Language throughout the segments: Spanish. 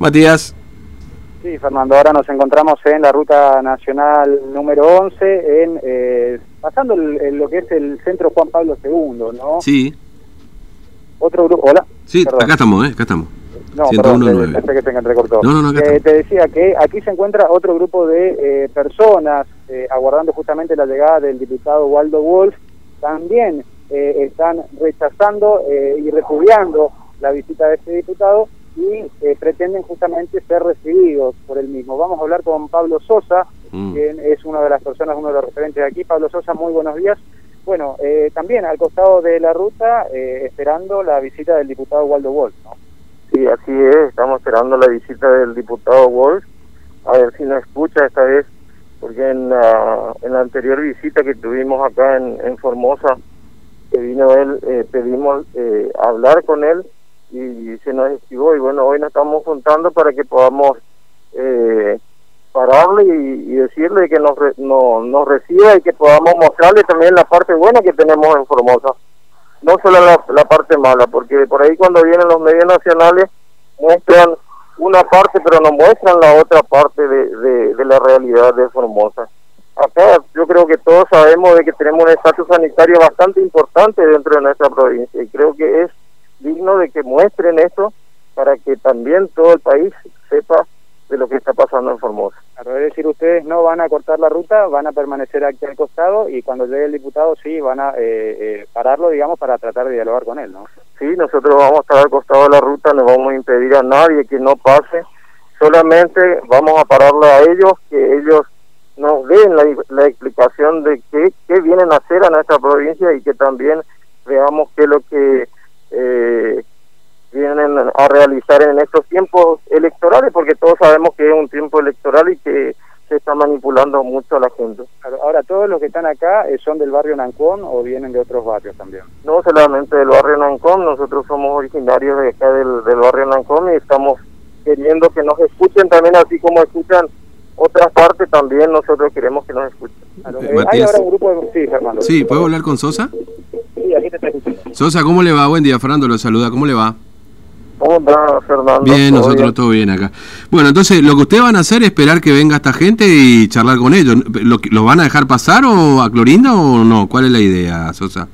Matías. Sí, Fernando, ahora nos encontramos en la ruta nacional número 11, en, eh, pasando lo que es el centro Juan Pablo II, ¿no? Sí. Otro grupo, hola. Sí, acá estamos, ¿eh? Acá estamos. No, perdón, pensé que se entrecortó. No, no, no, eh, te decía que aquí se encuentra otro grupo de eh, personas eh, aguardando justamente la llegada del diputado Waldo Wolf. También eh, están rechazando y repudiando la visita de este diputado y eh, pretenden justamente ser recibidos por el mismo. Vamos a hablar con Pablo Sosa, mm. quien es una de las personas, uno de los referentes de aquí. Pablo Sosa, muy buenos días. Bueno, eh, también al costado de la ruta, eh, esperando la visita del diputado Waldo Wolf, ¿no? Sí, así es, estamos esperando la visita del diputado Wolf, a ver si nos escucha esta vez, porque en la, en la anterior visita que tuvimos acá en, en Formosa, que vino él, pedimos hablar con él, y se nos esquivó y bueno, hoy nos estamos juntando para que podamos eh, pararle y, decirle que nos, no, nos reciba y que podamos mostrarle también la parte buena que tenemos en Formosa, no solo la, parte mala, porque por ahí cuando vienen los medios nacionales muestran una parte pero no muestran la otra parte de, de la realidad de Formosa. Acá yo creo que todos sabemos de que tenemos un estatus sanitario bastante importante dentro de nuestra provincia y creo que es digno de que muestren esto para que también todo el país sepa de lo que está pasando en Formosa. es decir, ustedes no van a cortar la ruta, van a permanecer aquí al costado y cuando llegue el diputado sí van a eh, eh, pararlo, digamos, para tratar de dialogar con él, ¿no? Sí, nosotros vamos a estar al costado de la ruta, no vamos a impedir a nadie que no pase, solamente vamos a pararle a ellos, que ellos nos den la, la explicación de qué, qué vienen a hacer a nuestra provincia y que también veamos qué es lo que eh, vienen a realizar en estos tiempos electorales, porque todos sabemos que es un tiempo electoral y que se está manipulando mucho a la gente. Ahora, ¿todos los que están acá eh, son del barrio Nancón o vienen de otros barrios también? No solamente del barrio Nancón, nosotros somos originarios de acá del, del barrio Nancón y estamos queriendo que nos escuchen también así como escuchan otras partes, también nosotros queremos que nos escuchen. Eh, hay ahora un grupo de... Sí, Fernando. Sí, ¿puedo hablar con Sosa? Sí, aquí te Sosa, ¿cómo le va? Buen día, Fernando lo saluda. ¿Cómo le va? Hola, Fernando. Bien, nosotros todo bien acá. Bueno, entonces, lo que ustedes van a hacer es esperar que venga esta gente y charlar con ellos. ¿Lo, ¿Los van a dejar pasar o a Clorinda o no? ¿Cuál es la idea, Sosa?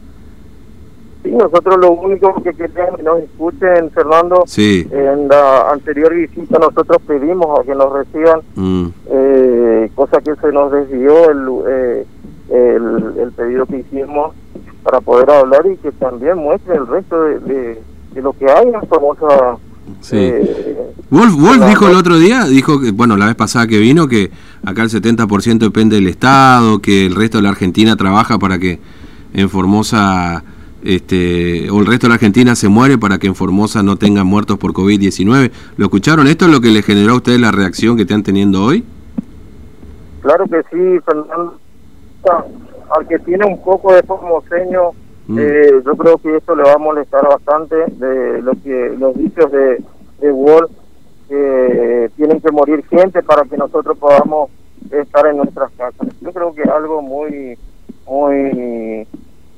Sí, nosotros lo único que queremos que nos escuchen, Fernando. Sí. En la anterior visita nosotros pedimos a que nos reciban, mm. Que se nos desvió el, eh, el, el pedido que hicimos para poder hablar y que también muestre el resto de, lo que hay en Formosa. Sí. Eh, Wolf, Wolf dijo el otro día, dijo que, bueno, la vez pasada que vino, que acá el 70% depende del Estado, que el resto de la Argentina trabaja para que en Formosa, este, o el resto de la Argentina se muere para que en Formosa no tengan muertos por COVID-19. ¿Lo escucharon? ¿Esto es lo que le generó a ustedes la reacción que están teniendo hoy? Claro que sí, Fernando al que tiene un poco de formoseño, mm. eh, yo creo que esto le va a molestar bastante de lo que los dichos de, de Wall, que tienen que morir gente para que nosotros podamos estar en nuestras casas. Yo creo que es algo muy, muy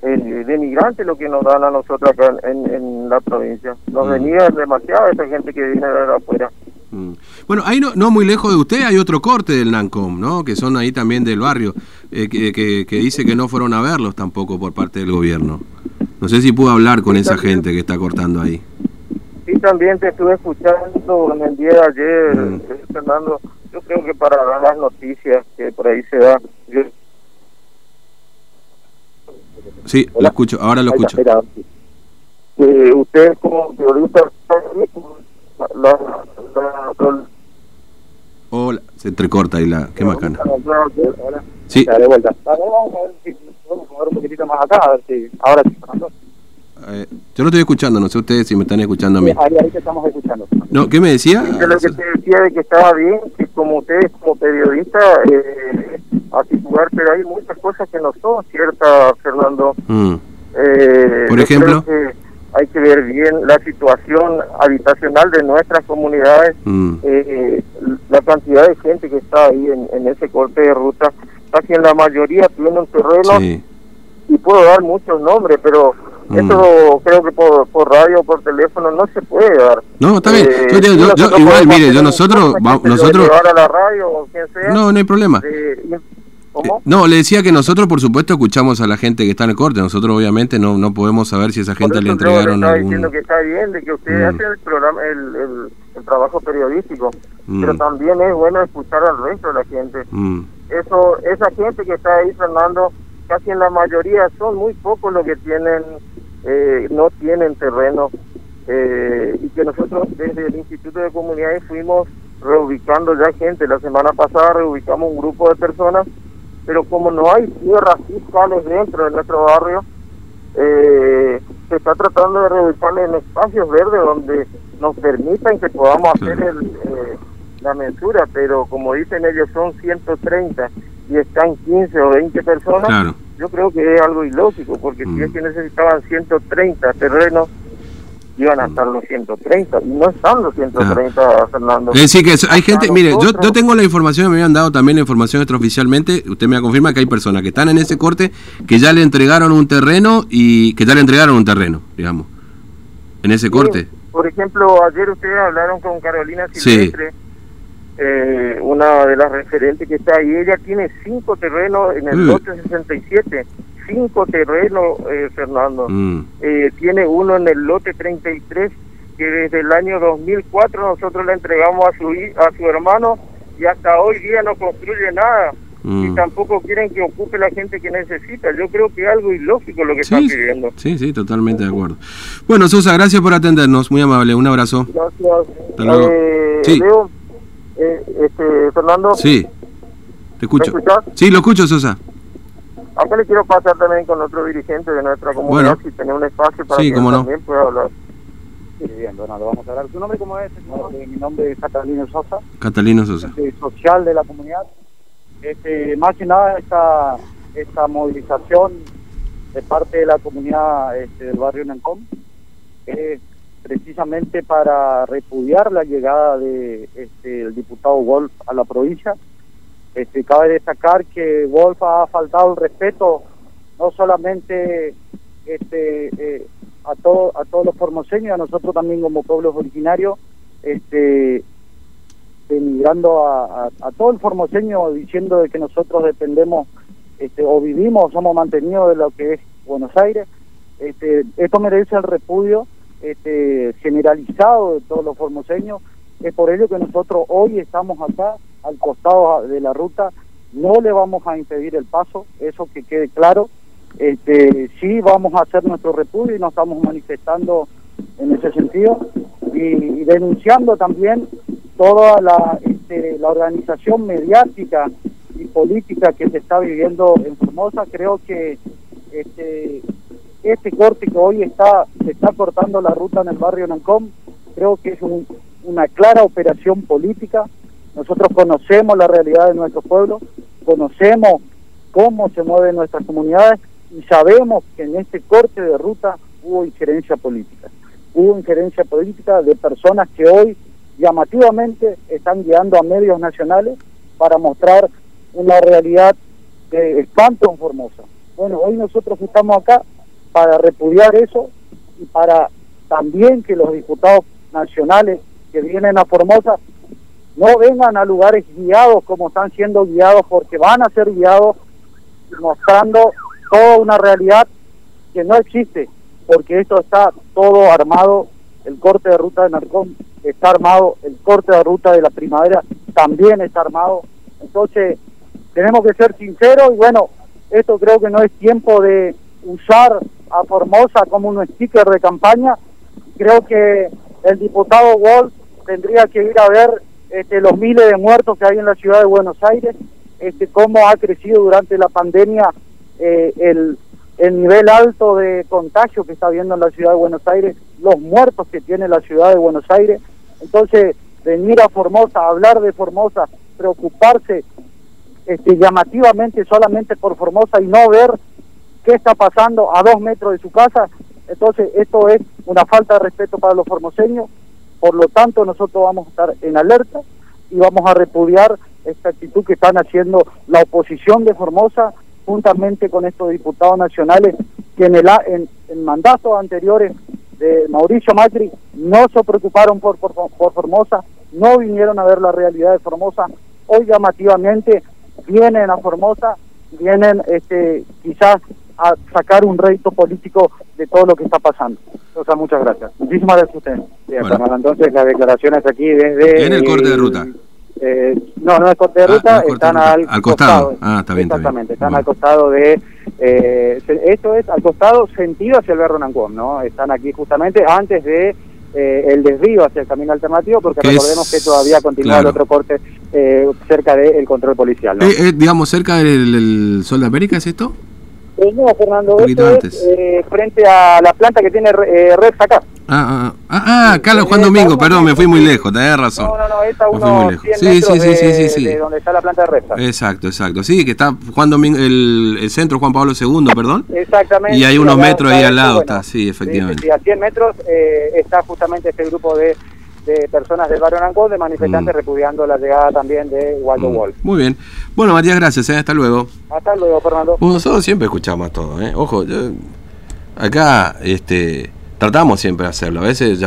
eh, denigrante lo que nos dan a nosotros acá en, en la provincia. Nos mm. venía demasiada esa gente que viene de afuera. Mm. Bueno, ahí no, no muy lejos de usted hay otro corte del NANCOM, ¿no? Que son ahí también del barrio, eh, que, que, dice que no fueron a verlos tampoco por parte del gobierno. No sé si pudo hablar con esa gente que está cortando ahí. Sí, también te estuve escuchando en el día de ayer, mm. eh, Fernando. Yo creo que para dar las noticias que por ahí se da. Sí, lo escucho, ahora lo escucho. Eh, usted como periodista Hola, se entrecorta ahí la... Qué macana. Sí. De vuelta. Vamos a ver si podemos mover un poquitito más acá, a ver si... Ahora sí, eh, yo lo estoy escuchando, no sé ustedes si me están escuchando a mí. Ahí, ahí te estamos escuchando. No, ¿qué me decía? Lo que te decía de que estaba bien, que como ustedes como periodistas, eh, pero hay muchas cosas que no son ciertas, Fernando. Mm. Eh, Por ejemplo hay que ver bien la situación habitacional de nuestras comunidades, mm. eh, la cantidad de gente que está ahí en, ese corte de ruta, casi en la mayoría tienen terreno y puedo dar muchos nombres, pero Mm. Eso creo que por, por radio o por teléfono no se puede dar. No, está bien. Eh, yo, igual, mire, yo nosotros... nosotros a la radio o quien sea, no, no hay problema. Eh, ¿Cómo? No, le decía que nosotros, por supuesto, escuchamos a la gente que está en el corte. Nosotros, obviamente, no no podemos saber si esa gente le entregaron. Yo diciendo que está bien, de que ustedes mm. hacen el, programa, el, el, trabajo periodístico, mm. pero también es bueno escuchar al resto de la gente. Mm. Eso Esa gente que está ahí, Fernando, casi en la mayoría son muy pocos los que tienen eh, no tienen terreno eh, y que nosotros desde el Instituto de Comunidades fuimos reubicando ya gente. La semana pasada reubicamos un grupo de personas, pero como no hay tierras fiscales dentro de nuestro barrio, eh, se está tratando de reubicarles en espacios verdes donde nos permitan que podamos hacer el, la mensura, pero como dicen ellos son 130 y están 15 o 20 personas, yo creo que es algo ilógico, porque si es mm. que necesitaban 130 terrenos, iban a estar los 130, y no están los 130, Fernando. Es decir, que hay gente, mire, yo, yo tengo la información, me habían dado también la información extraoficialmente, usted me confirma que hay personas que están en ese corte, que ya le entregaron un terreno y que ya le entregaron un terreno, digamos, en ese corte. Por ejemplo, ayer ustedes hablaron con Carolina Silvestre. Eh, una de las referentes que está ahí, ella tiene cinco terrenos en el lote 67, cinco terrenos, eh, Fernando. Mm. Eh, tiene uno en el lote 33, que desde el año 2004 nosotros le entregamos a su, a su hermano y hasta hoy día no construye nada. Y mm. tampoco quieren que ocupe la gente que necesita. Yo creo que es algo ilógico lo que están pidiendo. Sí, sí, totalmente de acuerdo. Bueno, Sosa, gracias por atendernos. Muy amable. Un abrazo. Gracias. Hasta luego. sí. Eh, este, Fernando. Sí, te escucho. Sí, lo escucho, Sosa. Acá le quiero pasar también con otro dirigente de nuestra comunidad, si tiene un espacio para que también pueda hablar. Sí, bien, Donaldo, vamos a hablar. ¿Tu nombre cómo es? mi nombre es Catalino Sosa. Catalino Sosa. Este, social de la comunidad. Este, más que nada esta, esta movilización de parte de la comunidad este, del barrio Nancom es precisamente para repudiar la llegada de este, el diputado Wolf a la provincia. Este, cabe destacar que Wolf ha faltado el respeto no solamente este, eh, a, todo, a todos los formoseños, a nosotros también como pueblos originarios, este, denigrando a, a, todo el formoseño diciendo de que nosotros dependemos este, o vivimos, somos mantenidos de lo que es Buenos Aires. Este, esto merece el repudio este, generalizado de todos los formoseños. Es por ello que nosotros hoy estamos acá, al costado de la ruta, no le vamos a impedir el paso, eso que quede claro. Este, sí vamos a hacer nuestro repudio y nos estamos manifestando en ese sentido y, denunciando también toda la, este, la organización mediática y política que se está viviendo en Formosa. Creo que este, este corte que hoy está se está cortando la ruta en el barrio Nancom, creo que es una clara operación política. Nosotros conocemos la realidad de nuestro pueblo, conocemos cómo se mueven nuestras comunidades y sabemos que en este corte de ruta hubo injerencia política. Hubo injerencia política de personas que hoy llamativamente están guiando a medios nacionales para mostrar una realidad de espanto en Formosa. Bueno, hoy nosotros estamos acá para repudiar eso y para también que los diputados nacionales que vienen a Formosa no vengan a lugares guiados como están siendo guiados porque van a ser guiados mostrando toda una realidad que no existe porque esto está todo armado el corte de ruta de Narcón está armado el corte de ruta de la primavera también está armado entonces tenemos que ser sinceros y bueno esto creo que no es tiempo de usar a Formosa como un sticker de campaña. Creo que el diputado Wolf tendría que ir a ver este, los miles de muertos que hay en la ciudad de Buenos Aires, este, cómo ha crecido durante la pandemia eh, el, el nivel alto de contagio que está habiendo en la ciudad de Buenos Aires, los muertos que tiene la ciudad de Buenos Aires. Entonces, venir a Formosa, hablar de Formosa, preocuparse este, llamativamente solamente por Formosa y no ver qué está pasando a dos metros de su casa. Entonces, esto es una falta de respeto para los formoseños. Por lo tanto, nosotros vamos a estar en alerta y vamos a repudiar esta actitud que están haciendo la oposición de Formosa juntamente con estos diputados nacionales que en, el, en, en mandatos anteriores de Mauricio Macri no se preocuparon por, Formosa, no vinieron a ver la realidad de Formosa, hoy llamativamente vienen a Formosa, vienen este, quizás a sacar un rédito político de todo lo que está pasando. O sea, muchas gracias. Muchísimas gracias a ustedes. Bueno. entonces las declaraciones aquí desde... En el corte de ruta. Eh, no, no es corte de Ah, ruta, no es corte están de ruta. al, Al costado. Ah, está bien, está bien. Exactamente, están Bueno. al costado de... Eh, esto es al costado sentido hacia el Berro Nancom, ¿no? Están aquí justamente antes de eh, el desvío hacia el camino alternativo, porque es- recordemos que todavía continúa claro. el otro corte eh, cerca del control policial, ¿no? Eh, eh, digamos, cerca del, del Sol de América, ¿es esto? Eh, no, Fernando, esto es eh, frente a la planta que tiene eh, Rex acá. Ah, ah, ah, ah, Carlos Juan Domingo, perdón, me fui muy lejos, tenés razón. No, no, no, es a Me fui muy unos lejos. 100 Sí, sí, sí, sí, sí, sí. de donde está la planta de Rexa. Exacto, exacto. Sí, que está Juan Domingo, el, el centro Juan Pablo II, perdón. Exactamente. Y hay unos acá- metros ahí acá al lado, esto, está, sí, efectivamente. Sí, sí, a 100 metros eh, está justamente este grupo de, de personas del barrio Nancón, de manifestantes Mm. repudiando la llegada también de Waldo Mm, Wolf. Muy bien. Bueno, Matías, gracias, ¿eh? hasta luego. Hasta luego, Fernando. Bueno, nosotros siempre escuchamos todo, ¿eh? Ojo, yo- acá este, tratamos siempre de hacerlo. A veces llamamos